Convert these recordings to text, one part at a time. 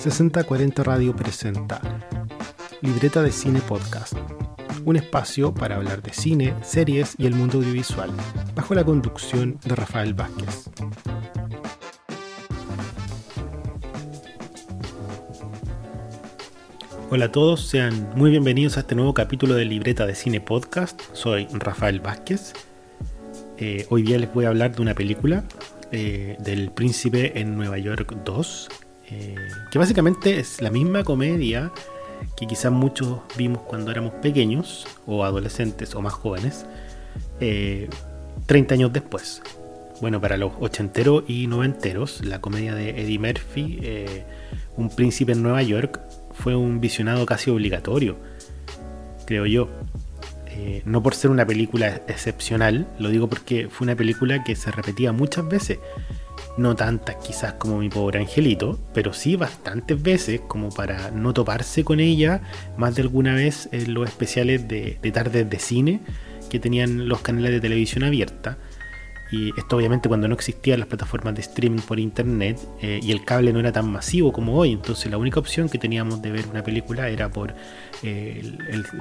6040 Radio presenta Libreta de Cine Podcast, un espacio para hablar de cine, series y el mundo audiovisual, bajo la conducción de Rafael Vázquez. Hola a todos, sean muy bienvenidos a este nuevo capítulo de Libreta de Cine Podcast. Soy Rafael Vázquez. Eh, hoy día les voy a hablar de una película eh, del Príncipe en Nueva York 2, eh, que básicamente es la misma comedia que quizás muchos vimos cuando éramos pequeños, o adolescentes, o más jóvenes, 30 años después. Bueno, para los ochenteros y noventeros, la comedia de Eddie Murphy, Un Príncipe en Nueva York, fue un visionado casi obligatorio, creo yo. Eh, no por ser una película excepcional, lo digo porque fue una película que se repetía muchas veces. No tantas quizás como mi pobre angelito, pero sí bastantes veces como para no toparse con ella más de alguna vez en los especiales de, de tardes de cine que tenían los canales de televisión abierta y esto obviamente cuando no existían las plataformas de streaming por internet eh, y el cable no era tan masivo como hoy. Entonces la única opción que teníamos de ver una película era por eh,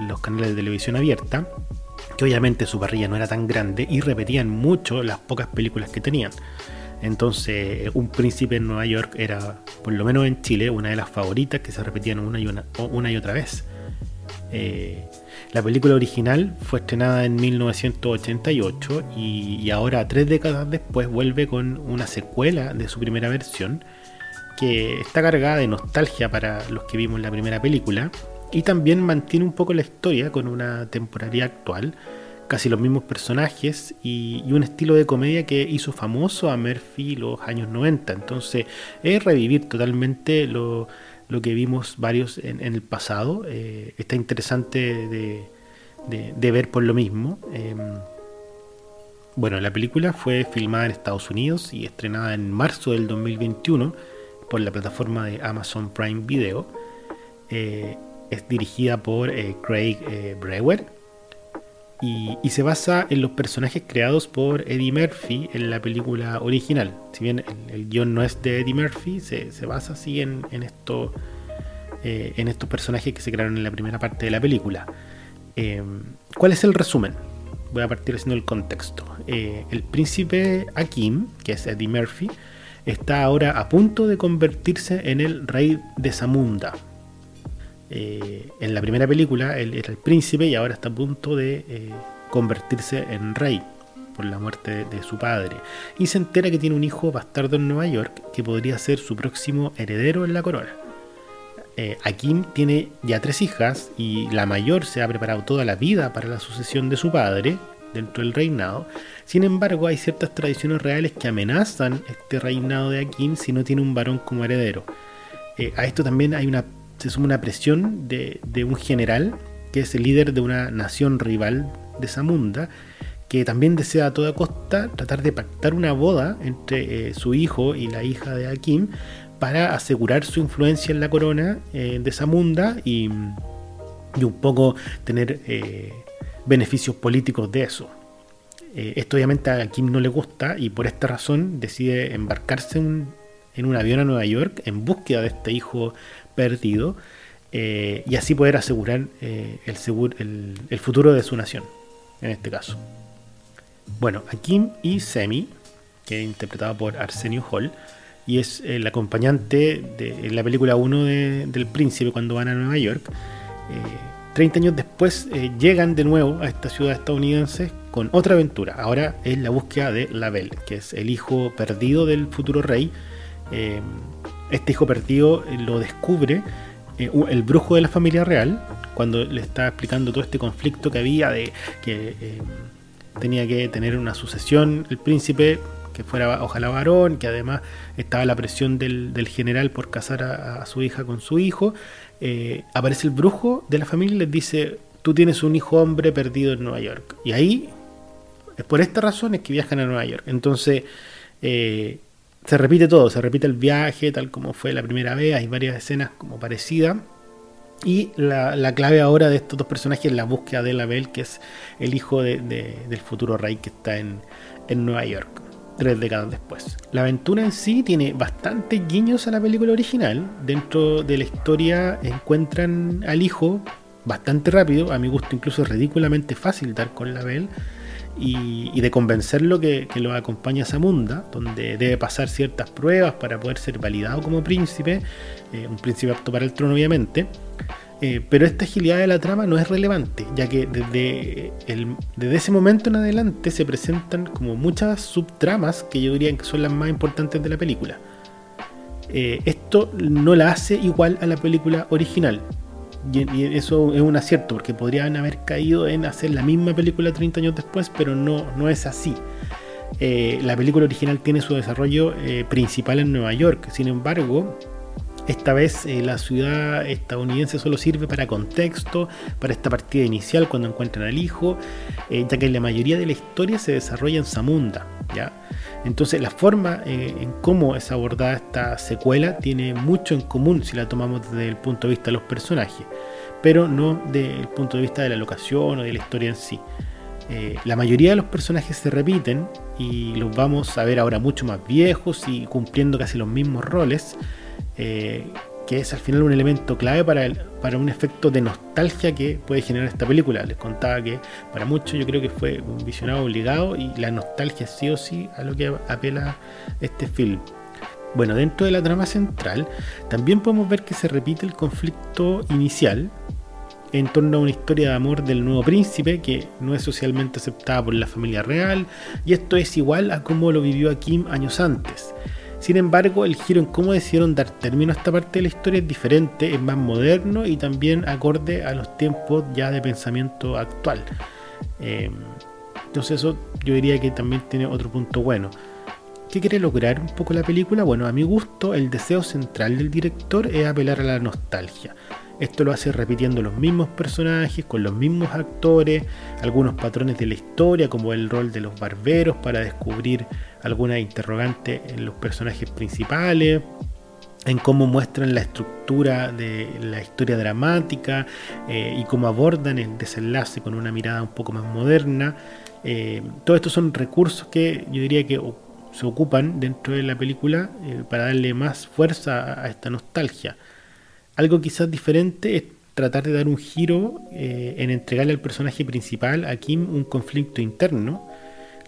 los canales de televisión abierta. Que obviamente su parrilla no era tan grande y repetían mucho las pocas películas que tenían. Entonces, Un Príncipe en Nueva York era, por lo menos en Chile, una de las favoritas que se repetían una y, y otra vez. Eh, la película original fue estrenada en 1988 y, ahora, tres décadas después, vuelve con una secuela de su primera versión que está cargada de nostalgia para los que vimos la primera película y también mantiene un poco la historia con una temporalidad actual, casi los mismos personajes y, un estilo de comedia que hizo famoso a Murphy los años 90. Entonces es revivir totalmente lo lo que vimos varios en, el pasado. Eh, está interesante de, ver por lo mismo. Em, bueno, la película fue filmada en Estados Unidos y estrenada en marzo del 2021 por la plataforma de Amazon Prime Video. Eh, es dirigida por eh, Craig Brewer y, se basa en los personajes creados por Eddie Murphy en la película original. Si bien el, guion no es de Eddie Murphy, se, basa así en, en, esto, eh, en estos personajes que se crearon en la primera parte de la película. Eh, ¿Cuál es el resumen? Voy a partir haciendo el contexto. Eh, el príncipe Akim, que es Eddie Murphy, está ahora a punto de convertirse en el rey de Zamunda, eh, en la primera película él era el príncipe y ahora está a punto de eh, convertirse en rey por la muerte de, su padre. Y se entera que tiene un hijo bastardo en Nueva York que podría ser su próximo heredero en la corona. Eh, tiene ya tres hijas y la mayor se ha preparado toda la vida para la sucesión de su padre dentro del reinado. Sin embargo, hay ciertas tradiciones reales que amenazan este reinado de Akim si no tiene un varón como heredero. a esto también hay una se suma una presión de, un general que es el líder de una nación rival de Zamunda, que también desea a toda costa tratar de pactar una boda entre eh, su hijo y la hija de Akim para asegurar su influencia en la corona eh, de Zamunda y, un poco tener eh, beneficios políticos de eso. esto obviamente a Akim no le gusta y por esta razón decide embarcarse en un avión a Nueva York en búsqueda de este hijo perdido eh, y así poder asegurar eh, el, futuro de su nación, en este caso. Bueno, Akim y Semi, que es interpretado por Arsenio Hall, y es el acompañante de en la película 1 del príncipe cuando van a Nueva York. 30 eh, años después llegan de nuevo a esta ciudad estadounidense con otra aventura. Ahora es la búsqueda de Label, que es el hijo perdido del futuro rey este hijo perdido eh, lo descubre eh, el brujo de la familia real cuando le está explicando todo este conflicto que había de que eh, tenía que tener una sucesión el príncipe que fuera ojalá varón, que además estaba la presión del, general por casar a, su hija con su hijo, aparece el brujo de la familia y les dice, tú tienes un hijo hombre perdido en Nueva York. Y ahí, es por esta razón es que viajan a Nueva York. Entonces, se repite todo, se repite el viaje tal como fue la primera vez, hay varias escenas como parecidas. Y la, clave ahora de estos dos personajes es la búsqueda de Label, que es el hijo del futuro rey que está en, Nueva York. tres décadas después. La aventura en sí tiene bastantes guiños a la película original. Dentro de la historia encuentran al hijo bastante rápido, a mi gusto incluso ridículamente fácil dar con la Y, de convencerlo que, que lo acompaña a Zamunda, donde debe pasar ciertas pruebas para poder ser validado como príncipe, eh, un príncipe apto para el trono obviamente. Eh, pero esta agilidad de la trama no es relevante, ya que desde, desde ese momento en adelante se presentan como muchas subtramas que yo diría que son las más importantes de la película. Eh, esto no la hace igual a la película original, y, eso es un acierto, porque podrían haber caído en hacer la misma película 30 años después, pero no, no es así. Eh, la película original tiene su desarrollo eh, principal en Nueva York, sin embargo, esta vez eh, la ciudad estadounidense solo sirve para contexto, para esta partida inicial cuando encuentran al hijo, ya que la mayoría de la historia se desarrolla en Zamunda. ¿ya? Entonces la forma en cómo es abordada esta secuela tiene mucho en común si la tomamos desde el punto de vista de los personajes pero no desde el punto de vista de la locación o de la historia en sí. Eh, la mayoría de los personajes se repiten y los vamos a ver ahora mucho más viejos y cumpliendo casi los mismos roles, eh, que es al final un elemento clave para, para un efecto de nostalgia que puede generar esta película. Les contaba que para muchos yo creo que fue un visionado obligado y la nostalgia sí o sí a lo que apela este film. Bueno, dentro de la trama central también podemos ver que se repite el conflicto inicial en torno a una historia de amor del nuevo príncipe que no es socialmente aceptada por la familia real y esto es igual a como lo vivió Kim años antes. Sin embargo, el giro en cómo decidieron dar término a esta parte de la historia es diferente, es más moderno y también acorde a los tiempos ya de pensamiento actual. Eh, entonces eso yo diría que también tiene otro punto bueno. ¿Qué quiere lograr un poco la película? Bueno, a mi gusto el deseo central del director es apelar a la nostalgia. Esto lo hace repitiendo los mismos personajes, con los mismos actores, algunos patrones de la historia, como el rol de los barberos para descubrir alguna interrogante en los personajes principales, en cómo muestran la estructura de la historia dramática eh, y cómo abordan el desenlace con una mirada un poco más moderna. Eh, todo esto son recursos que yo diría que se ocupan dentro de la película eh, para darle más fuerza a, esta nostalgia. Algo quizás diferente es tratar de dar un giro eh, en entregarle al personaje principal, a Kim, un conflicto interno.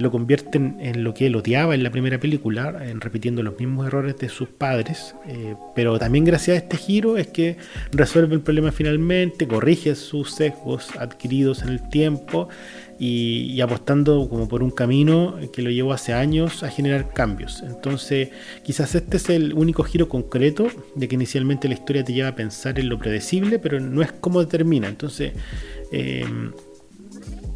Lo convierten en lo que él odiaba en la primera película, en repitiendo los mismos errores de sus padres. Eh, pero también gracias a este giro es que resuelve el problema finalmente, corrige sus sesgos adquiridos en el tiempo y, apostando como por un camino que lo llevó hace años a generar cambios. Entonces, quizás este es el único giro concreto de que inicialmente la historia te lleva a pensar en lo predecible, pero no es como termina. Entonces, eh,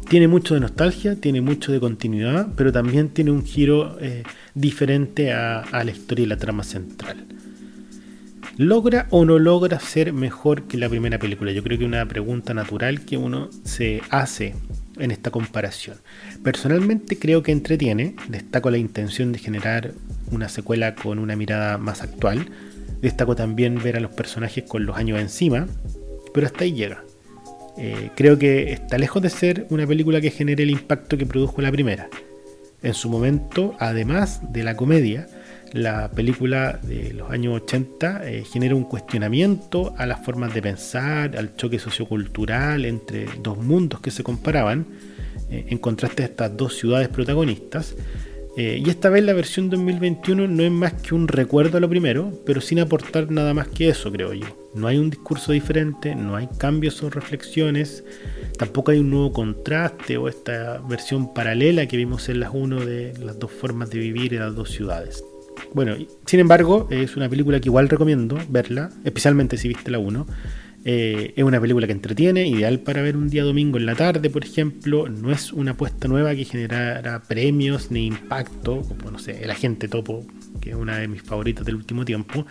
tiene mucho de nostalgia, tiene mucho de continuidad, pero también tiene un giro eh, diferente a, a la historia y la trama central. ¿Logra o no logra ser mejor que la primera película? Yo creo que es una pregunta natural que uno se hace en esta comparación. Personalmente creo que entretiene, destaco la intención de generar una secuela con una mirada más actual, destaco también ver a los personajes con los años encima, pero hasta ahí llega. Eh, creo que está lejos de ser una película que genere el impacto que produjo la primera. En su momento, además de la comedia, la película de los años 80 eh, genera un cuestionamiento a las formas de pensar, al choque sociocultural entre dos mundos que se comparaban, eh, en contraste a estas dos ciudades protagonistas. Eh, y esta vez la versión 2021 no es más que un recuerdo a lo primero, pero sin aportar nada más que eso, creo yo. No hay un discurso diferente, no hay cambios o reflexiones, tampoco hay un nuevo contraste o esta versión paralela que vimos en las uno de las dos formas de vivir en las dos ciudades. Bueno, sin embargo, es una película que igual recomiendo verla, especialmente si viste la 1. Eh, es una película que entretiene, ideal para ver un día domingo en la tarde, por ejemplo. No es una apuesta nueva que generara premios ni impacto, como no sé, El Agente Topo, que es una de mis favoritas del último tiempo.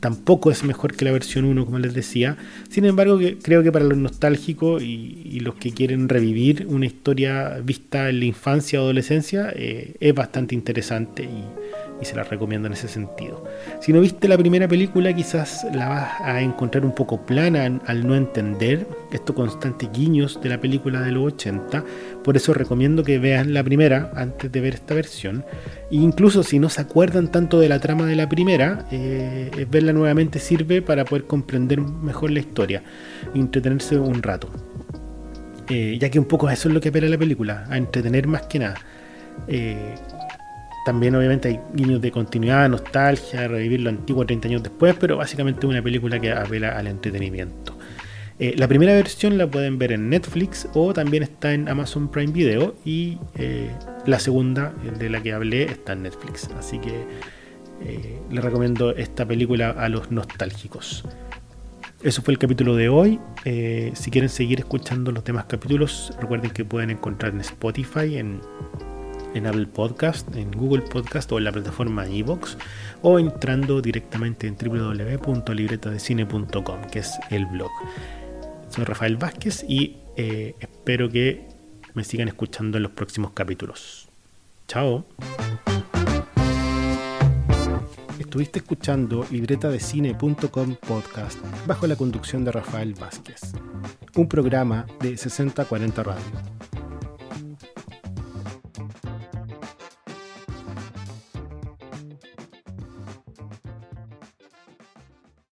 Tampoco es mejor que la versión 1, como les decía. Sin embargo, creo que para los nostálgicos y, los que quieren revivir una historia vista en la infancia o adolescencia, eh, es bastante interesante y y se la recomiendo en ese sentido. Si no viste la primera película, quizás la vas a encontrar un poco plana al no entender estos constantes guiños de la película de los 80. Por eso recomiendo que vean la primera antes de ver esta versión. E incluso si no se acuerdan tanto de la trama de la primera, eh, verla nuevamente sirve para poder comprender mejor la historia y entretenerse un rato. Eh, ya que un poco eso es lo que espera la película, a entretener más que nada. Eh, también obviamente hay guiños de continuidad, nostalgia, revivir lo antiguo 30 años después, pero básicamente es una película que apela al entretenimiento. Eh, la primera versión la pueden ver en Netflix o también está en Amazon Prime Video y eh, la segunda de la que hablé está en Netflix. Así que eh, les recomiendo esta película a los nostálgicos. Eso fue el capítulo de hoy. si quieren seguir escuchando los demás capítulos, recuerden que pueden encontrar en Spotify, en en Apple Podcast, en Google Podcast o en la plataforma iVoox o entrando directamente en www.libretadecine.com, que es el blog. Soy Rafael Vázquez y eh, espero que me sigan escuchando en los próximos capítulos. Chao. Estuviste escuchando libretadecine.com podcast bajo la conducción de Rafael Vázquez, un programa de 6040 Radio.